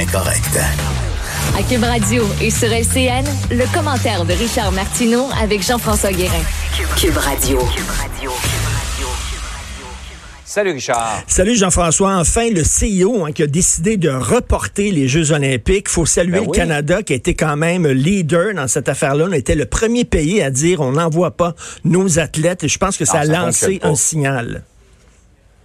Incorrect. À Cube Radio et sur LCN, le commentaire de Richard Martineau avec Jean-François Guérin. Cube Radio. Salut Richard. Salut Jean-François. Enfin, le CIO hein, qui a décidé de reporter les Jeux olympiques. faut saluer Ben le oui. Canada qui a été quand même leader dans cette affaire-là. On était le premier pays à dire on n'envoie pas nos athlètes. Et je pense que ça Ah, a ça lancé un signal.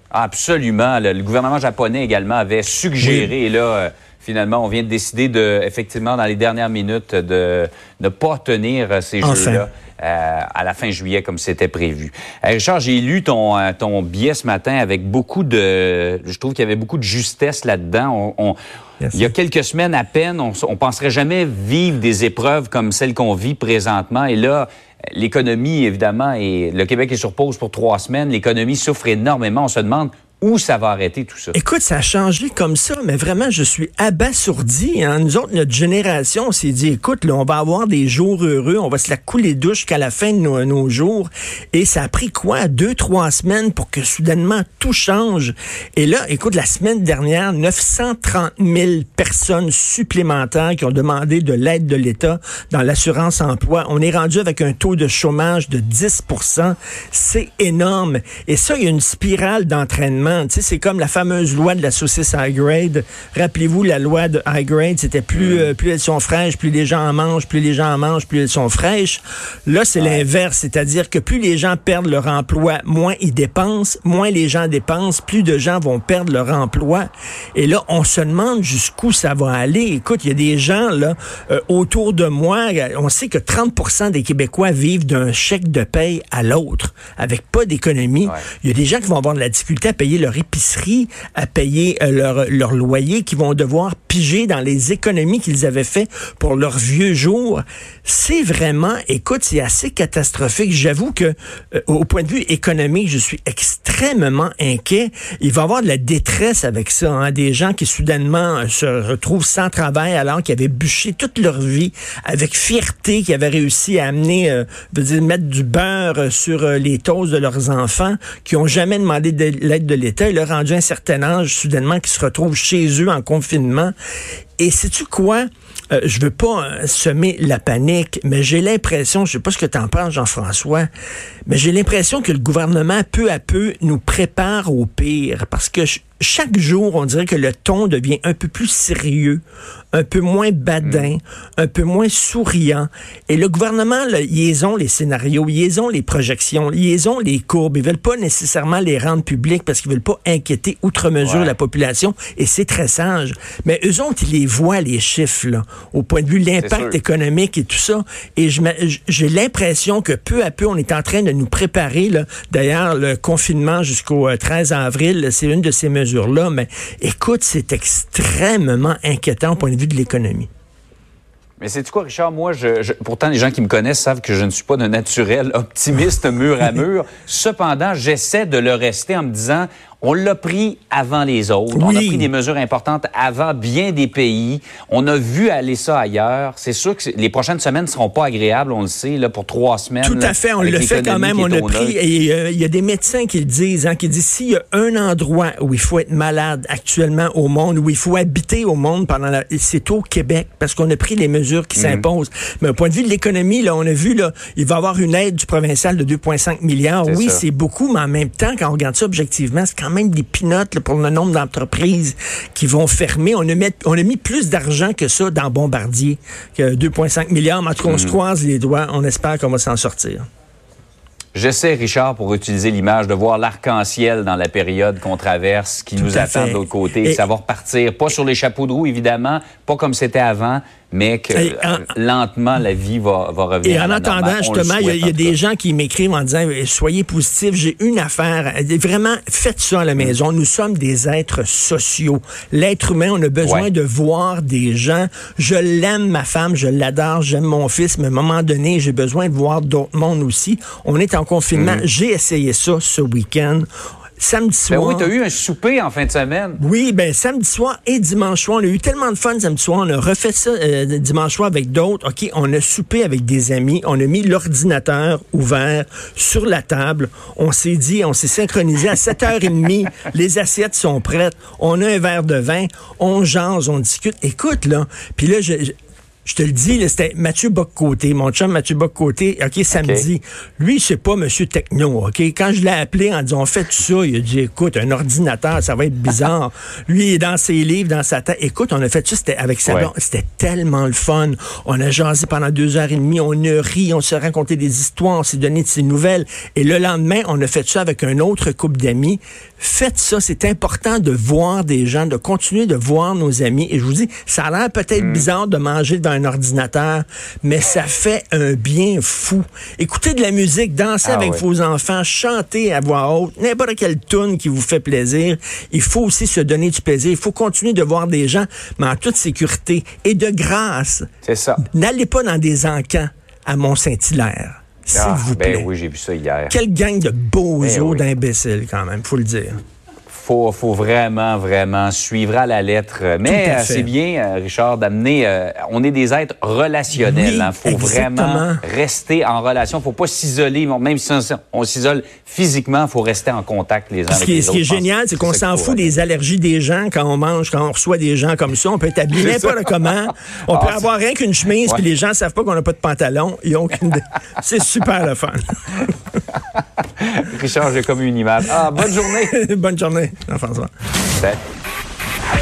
Absolument. Le, le gouvernement japonais également avait suggéré, et là, euh, finalement, on vient de décider de, effectivement, dans les dernières minutes, de ne pas tenir euh, ces Enfin. jeux-là. euh, à la fin juillet comme c'était prévu. Euh, Richard, j'ai lu ton euh, ton billet ce matin avec beaucoup de je trouve qu'il y avait beaucoup de justesse là-dedans. On, on- Merci. il y a quelques semaines à peine, on, on penserait jamais vivre des épreuves comme celles qu'on vit présentement et là l'économie évidemment et le Québec est sur pause pour trois semaines, l'économie souffre énormément, on se demande où ça va arrêter tout ça? Écoute, ça a changé comme ça, mais vraiment, je suis abasourdi. Hein. Nous autres, notre génération, on s'est dit, écoute, là, on va avoir des jours heureux, on va se la couler douche jusqu'à la fin de nos, nos jours. Et ça a pris quoi? Deux, trois semaines pour que soudainement tout change. Et là, écoute, la semaine dernière, 930 000 personnes supplémentaires qui ont demandé de l'aide de l'État dans l'assurance emploi. On est rendu avec un taux de chômage de 10% C'est énorme. Et ça, il y a une spirale d'entraînement. Tu sais, c'est comme la fameuse loi de la saucisse high grade. Rappelez-vous, la loi de high grade, c'était plus, euh, plus elles sont fraîches, plus les gens en mangent, plus les gens en mangent, plus elles sont fraîches. Là, c'est l'inverse. C'est-à-dire que plus les gens perdent leur emploi, moins ils dépensent, moins les gens dépensent, plus de gens vont perdre leur emploi. Et là, on se demande jusqu'où ça va aller. Écoute, il y a des gens là euh, autour de moi. On sait que 30% des Québécois vivent d'un chèque de paye à l'autre, avec pas d'économie. Ouais. Il y a des gens qui vont avoir de la difficulté à payer leur épicerie, à payer euh, leur, leur loyer, qui vont devoir piger dans les économies qu'ils avaient fait pour leurs vieux jours. C'est vraiment, écoute, c'est assez catastrophique. J'avoue que euh, au point de vue économique, je suis extrêmement inquiet. Il va y avoir de la détresse avec ça. Hein? Des gens qui soudainement euh, se retrouvent sans travail alors qu'ils avaient bûché toute leur vie avec fierté, qui avaient réussi à amener, euh, veut dire, mettre du beurre euh, sur euh, les toasts de leurs enfants, qui ont jamais demandé de l'aide de l'État. Et là, rendu un certain âge, soudainement, qui se retrouvent chez eux en confinement. Et sais-tu quoi? Euh, je veux pas euh, semer la panique, mais j'ai l'impression, je sais pas ce que tu en penses, Jean-François, mais j'ai l'impression que le gouvernement, peu à peu, nous prépare au pire. Parce que chaque jour, on dirait que le ton devient un peu plus sérieux, un peu moins badin, un peu moins souriant. Et le gouvernement, là, ils ont les scénarios, ils ont les projections, ils ont les courbes. Ils veulent pas nécessairement les rendre publics parce qu'ils veulent pas inquiéter outre mesure Ouais. la population. Et c'est très sage. Mais eux autres, ils les voient, les chiffres, là, au point de vue de l'impact économique et tout ça. Et j'ai l'impression que peu à peu, on est en train de nous préparer. D'ailleurs, le confinement jusqu'au euh, 13 avril, c'est une de ces mesures-là. Mais écoute, c'est extrêmement inquiétant au point de vue de l'économie. Mais c'est quoi, Richard? Moi, je, je- pourtant, les gens qui me connaissent savent que je ne suis pas de naturel optimiste mur à mur. Cependant, j'essaie de le rester en me disant, on l'a pris avant les autres. On a pris des mesures importantes avant bien des pays. On a vu aller ça ailleurs. C'est sûr que les prochaines semaines ne seront pas agréables, on le sait, là, pour trois semaines. Tout là, à fait, on le fait quand même. On a pris, et euh, il y a des médecins qui le disent, hein, qui disent s'il y a un endroit où il faut être malade actuellement au monde, où il faut habiter au monde pendant la, c'est au Québec, parce qu'on a pris les mesures qui s'imposent. Mais au point de vue de l'économie, là, on a vu, là, il va y avoir une aide du provincial de 2,5 milliards. Oui, c'est beaucoup, mais en même temps, quand on regarde ça objectivement, c'est quand même des pinottes pour le nombre d'entreprises qui vont fermer. On a, mis, on a mis plus d'argent que ça dans Bombardier, que 2,5 milliards. Mais en tout cas, on se croise les doigts. On espère qu'on va s'en sortir. J'essaie, Richard, pour utiliser l'image, de voir l'arc-en-ciel dans la période qu'on traverse, qui Tout nous attend fait. de l'autre côté, Et- ça va repartir, pas sur les chapeaux de roue, évidemment, pas comme c'était avant, mais que en- lentement, la vie va, va revenir. Et en attendant, justement, il y a, y a des gens qui m'écrivent en disant Soyez positifs, j'ai une affaire. Vraiment, faites ça à la maison. Nous sommes des êtres sociaux. L'être humain, on a besoin Ouais. de voir des gens. Je l'aime, ma femme, je l'adore, j'aime mon fils, mais à un moment donné, j'ai besoin de voir d'autres mondes aussi. On est en confinement. J'ai essayé ça ce week-end. Samedi Ben soir. oui, tu as eu un souper en fin de semaine. Oui, ben samedi soir et dimanche soir, on a eu tellement de fun samedi soir, on a refait ça euh, dimanche soir avec d'autres. OK, on a soupé avec des amis, on a mis l'ordinateur ouvert sur la table. On s'est dit, on s'est synchronisé à 7h30, les assiettes sont prêtes, on a un verre de vin, on jase, on discute. Écoute là, puis là je, je- je te le dis, c'était Mathieu Bock-Côté, mon chum Mathieu Bock-Côté, OK, samedi. Lui, c'est pas Monsieur Techno, OK? Quand je l'ai appelé en disant, faites ça, il a dit, écoute, un ordinateur, ça va être bizarre. Lui, il est dans ses livres, dans sa tête. Écoute, on a fait ça, c'était avec sa Ouais. C'était tellement le fun. On a jasé pendant deux heures et demie, on a ri, on s'est raconté des histoires, on s'est donné de ses nouvelles. Et le lendemain, on a fait ça avec un autre couple d'amis. Faites ça, c'est important de voir des gens, de continuer de voir nos amis. Et je vous dis, ça a l'air peut-être Mm. bizarre de manger devant un ordinateur, mais ça fait un bien fou. Écoutez de la musique, dansez Ah avec vos enfants, chantez à voix haute, n'importe quelle tune qui vous fait plaisir. Il faut aussi se donner du plaisir. Il faut continuer de voir des gens, mais en toute sécurité et de grâce. C'est ça. N'allez pas dans des encans à Mont-Saint-Hilaire, s'il Ah, vous plaît. ben oui, j'ai vu ça hier. Quelle gang de beaux Ben os oui. d'imbéciles, quand même, faut le dire. Faut, faut vraiment, vraiment suivre à la lettre. Mais euh, c'est bien, euh, Richard, d'amener. euh, on est des êtres relationnels. Oui, hein. faut exactement. vraiment rester en relation. faut pas s'isoler. Même si on, s'isole physiquement, faut rester en contact les uns Ce avec qui, est- les ce qui est autres. Génial, c'est qu'on s'en fout des allergies des gens quand on mange, quand on reçoit des gens comme ça. On peut être habillé n'importe comment. On peut Ah, avoir rien qu'une chemise, puis les gens savent pas qu'on n'a pas de pantalon. Ils ont aucune idée. C'est super le fun. Richard, j'ai comme une image. Ah, bonne journée. Bonne journée, Jean-François. Salut.